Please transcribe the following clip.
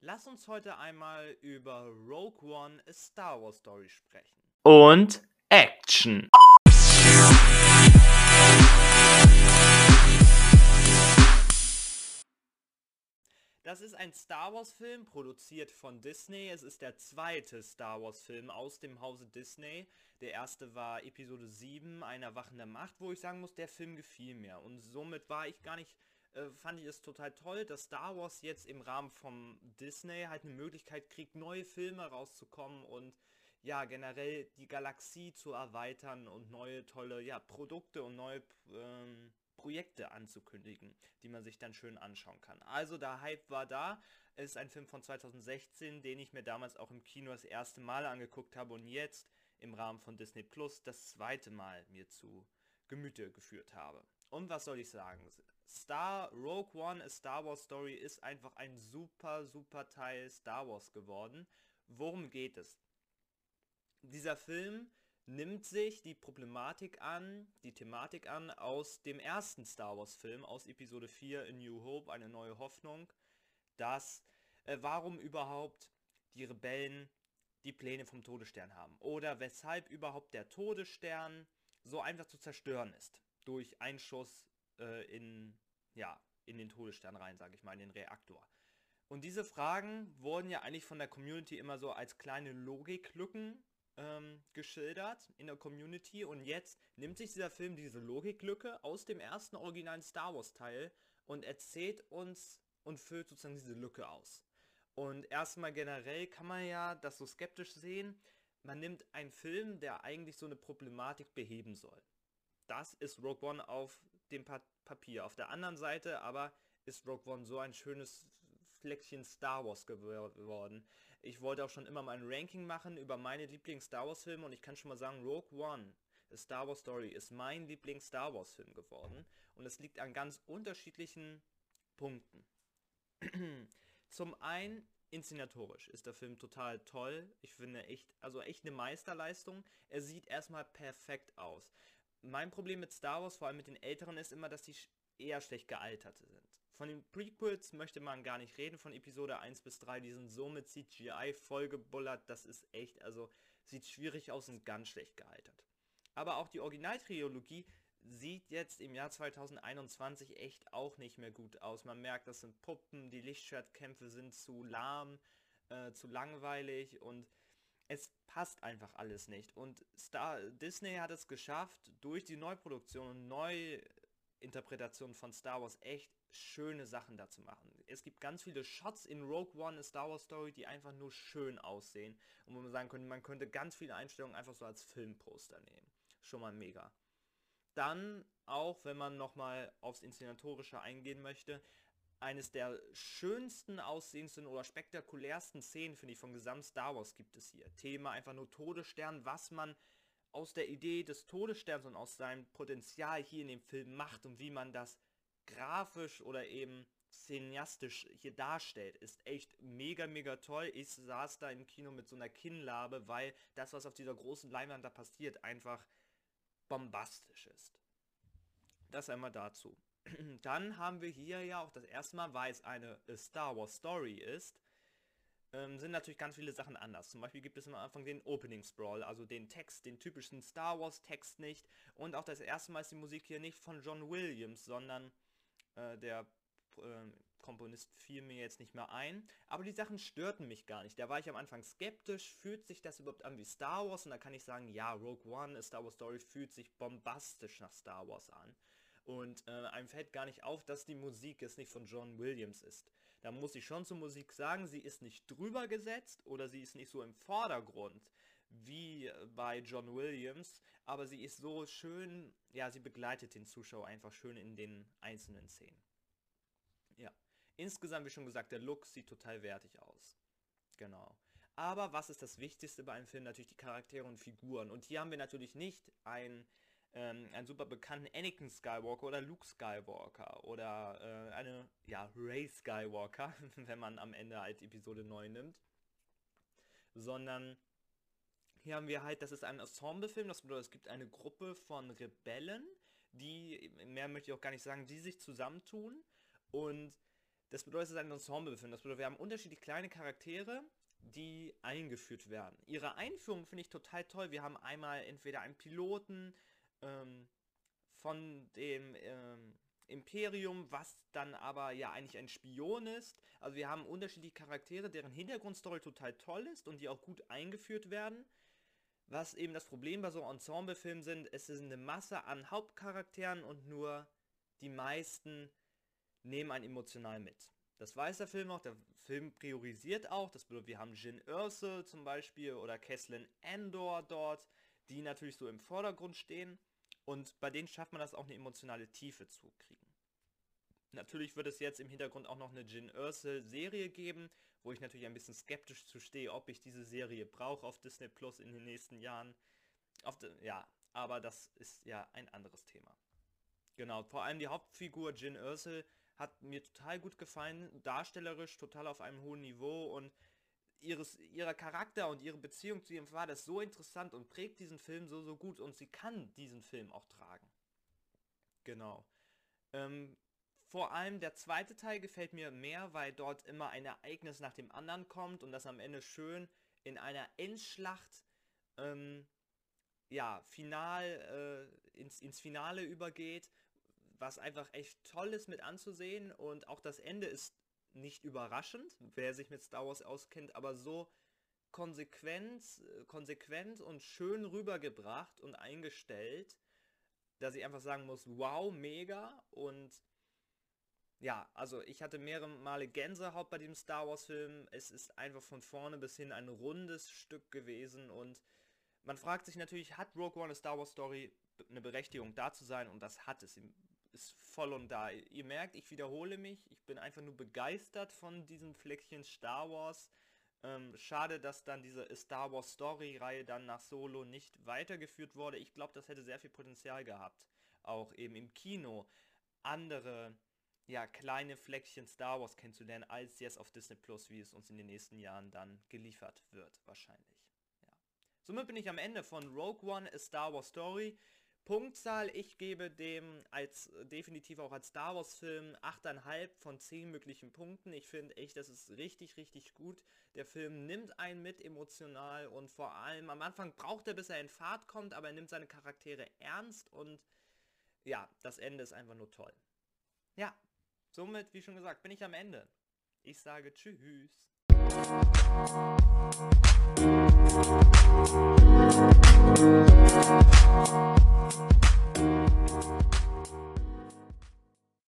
Lass uns heute einmal über Rogue One A Star Wars Story sprechen. Und Action. Das ist ein Star Wars Film, produziert von Disney. Es ist der zweite Star Wars Film aus dem Hause Disney. Der erste war Episode 7, Ein Erwachen der Macht, wo ich sagen muss, der Film gefiel mir. Und somit war ich gar nicht äh, fand ich es total toll, dass Star Wars jetzt im Rahmen vom Disney halt eine Möglichkeit kriegt, neue Filme rauszukommen und ja, generell die Galaxie zu erweitern und neue tolle ja, Produkte und neue ähm, Projekte anzukündigen, die man sich dann schön anschauen kann. Also der Hype war da. Ist ein Film von 2016, den ich mir damals auch im Kino das erste Mal angeguckt habe und jetzt im Rahmen von Disney Plus das zweite Mal mir zu Gemüte geführt habe. Und was soll ich sagen? Star Rogue One, A Star Wars Story ist einfach ein super, super Teil Star Wars geworden. Worum geht es? Dieser Film nimmt sich die Problematik an, die Thematik an aus dem ersten Star Wars Film, aus Episode 4 in New Hope, eine neue Hoffnung, dass äh, warum überhaupt die Rebellen die Pläne vom Todesstern haben oder weshalb überhaupt der Todesstern so einfach zu zerstören ist durch Einschuss äh, in, ja, in den Todesstern rein, sage ich mal, in den Reaktor. Und diese Fragen wurden ja eigentlich von der Community immer so als kleine Logiklücken ähm, geschildert in der Community und jetzt nimmt sich dieser Film diese Logiklücke aus dem ersten originalen Star Wars Teil und erzählt uns und füllt sozusagen diese Lücke aus. Und erstmal generell kann man ja das so skeptisch sehen, man nimmt einen Film, der eigentlich so eine Problematik beheben soll. Das ist Rogue One auf dem pa Papier. Auf der anderen Seite aber ist Rogue One so ein schönes Fleckchen Star Wars geworden. Ich wollte auch schon immer mal ein Ranking machen über meine Lieblings-Star Wars-Filme und ich kann schon mal sagen, Rogue One, A Star Wars Story, ist mein Lieblings-Star Wars-Film geworden. Und es liegt an ganz unterschiedlichen Punkten. Zum einen inszenatorisch ist der Film total toll. Ich finde echt, also echt eine Meisterleistung. Er sieht erstmal perfekt aus mein Problem mit Star Wars, vor allem mit den älteren, ist immer, dass die eher schlecht gealtert sind. Von den Prequels möchte man gar nicht reden, von Episode 1 bis 3, die sind so mit CGI vollgebullert, das ist echt, also sieht schwierig aus und ganz schlecht gealtert. Aber auch die Originaltrilogie sieht jetzt im Jahr 2021 echt auch nicht mehr gut aus. Man merkt, das sind Puppen, die Lichtschwertkämpfe sind zu lahm, äh, zu langweilig und es passt einfach alles nicht. Und Star Disney hat es geschafft, durch die Neuproduktion und Neuinterpretation von Star Wars echt schöne Sachen dazu machen. Es gibt ganz viele Shots in Rogue One, Star Wars Story, die einfach nur schön aussehen. Und wo man sagen könnte, man könnte ganz viele Einstellungen einfach so als Filmposter nehmen. Schon mal mega. Dann, auch wenn man nochmal aufs Inszenatorische eingehen möchte, eines der schönsten aussehendsten oder spektakulärsten Szenen, finde ich, vom gesamten Star Wars gibt es hier. Thema einfach nur Todesstern, was man aus der Idee des Todessterns und aus seinem Potenzial hier in dem Film macht und wie man das grafisch oder eben cineastisch hier darstellt, ist echt mega, mega toll. Ich saß da im Kino mit so einer Kinnlabe, weil das, was auf dieser großen Leinwand da passiert, einfach bombastisch ist. Das einmal dazu. Dann haben wir hier ja auch das erste Mal, weil es eine Star Wars Story ist, ähm, sind natürlich ganz viele Sachen anders. Zum Beispiel gibt es am Anfang den Opening Sprawl, also den Text, den typischen Star Wars Text nicht. Und auch das erste Mal ist die Musik hier nicht von John Williams, sondern äh, der äh, Komponist fiel mir jetzt nicht mehr ein. Aber die Sachen störten mich gar nicht. Da war ich am Anfang skeptisch, fühlt sich das überhaupt an wie Star Wars? Und da kann ich sagen, ja, Rogue One, Star Wars Story fühlt sich bombastisch nach Star Wars an. Und äh, einem fällt gar nicht auf, dass die Musik jetzt nicht von John Williams ist. Da muss ich schon zur Musik sagen, sie ist nicht drüber gesetzt oder sie ist nicht so im Vordergrund wie bei John Williams, aber sie ist so schön, ja, sie begleitet den Zuschauer einfach schön in den einzelnen Szenen. Ja, insgesamt, wie schon gesagt, der Look sieht total wertig aus. Genau. Aber was ist das Wichtigste bei einem Film? Natürlich die Charaktere und Figuren. Und hier haben wir natürlich nicht ein ähm, einen super bekannten Anakin Skywalker oder Luke Skywalker oder äh, eine, ja, Ray Skywalker, wenn man am Ende halt Episode 9 nimmt. Sondern hier haben wir halt, das ist ein Ensemble-Film, das bedeutet, es gibt eine Gruppe von Rebellen, die, mehr möchte ich auch gar nicht sagen, die sich zusammentun und Das bedeutet, es ist ein Ensemblefilm. Das bedeutet, wir haben unterschiedlich kleine Charaktere, die eingeführt werden. Ihre Einführung finde ich total toll. Wir haben einmal entweder einen Piloten ähm, von dem ähm, Imperium, was dann aber ja eigentlich ein Spion ist. Also wir haben unterschiedliche Charaktere, deren Hintergrundstory total toll ist und die auch gut eingeführt werden. Was eben das Problem bei so Ensemblefilmen sind, es ist eine Masse an Hauptcharakteren und nur die meisten nehmen einen emotional mit. Das weiß der Film auch, der Film priorisiert auch, das bedeutet, wir haben Jin Erso zum Beispiel oder Kesslin Endor dort, die natürlich so im Vordergrund stehen und bei denen schafft man das auch eine emotionale Tiefe zu kriegen. Natürlich wird es jetzt im Hintergrund auch noch eine Jin Erso Serie geben, wo ich natürlich ein bisschen skeptisch zu stehe, ob ich diese Serie brauche auf Disney Plus in den nächsten Jahren. De, ja, aber das ist ja ein anderes Thema. Genau, vor allem die Hauptfigur Jin Erso hat mir total gut gefallen, darstellerisch total auf einem hohen Niveau und ihres, ihrer Charakter und ihre Beziehung zu ihrem Vater ist so interessant und prägt diesen Film so, so gut und sie kann diesen Film auch tragen. Genau. Ähm, vor allem der zweite Teil gefällt mir mehr, weil dort immer ein Ereignis nach dem anderen kommt und das am Ende schön in einer Endschlacht ähm, ja, final äh, ins, ins Finale übergeht was einfach echt toll ist mit anzusehen und auch das Ende ist nicht überraschend, wer sich mit Star Wars auskennt, aber so konsequent, konsequent und schön rübergebracht und eingestellt, dass ich einfach sagen muss, wow, mega. Und ja, also ich hatte mehrere Male Gänsehaut bei dem Star Wars Film. Es ist einfach von vorne bis hin ein rundes Stück gewesen. Und man fragt sich natürlich, hat Rogue One eine Star Wars Story eine Berechtigung da zu sein? Und das hat es ist voll und da. Ihr merkt, ich wiederhole mich. Ich bin einfach nur begeistert von diesem Fleckchen Star Wars. Ähm, schade, dass dann diese Star Wars Story-Reihe dann nach Solo nicht weitergeführt wurde. Ich glaube, das hätte sehr viel Potenzial gehabt. Auch eben im Kino andere, ja, kleine Fleckchen Star Wars kennenzulernen, als jetzt auf Disney Plus, wie es uns in den nächsten Jahren dann geliefert wird, wahrscheinlich. Ja. Somit bin ich am Ende von Rogue One, A Star Wars Story. Punktzahl, ich gebe dem als definitiv auch als Star Wars Film 8,5 von 10 möglichen Punkten. Ich finde echt, das ist richtig, richtig gut. Der Film nimmt einen mit emotional und vor allem am Anfang braucht er, bis er in Fahrt kommt, aber er nimmt seine Charaktere ernst und ja, das Ende ist einfach nur toll. Ja, somit, wie schon gesagt, bin ich am Ende. Ich sage Tschüss. Thank you.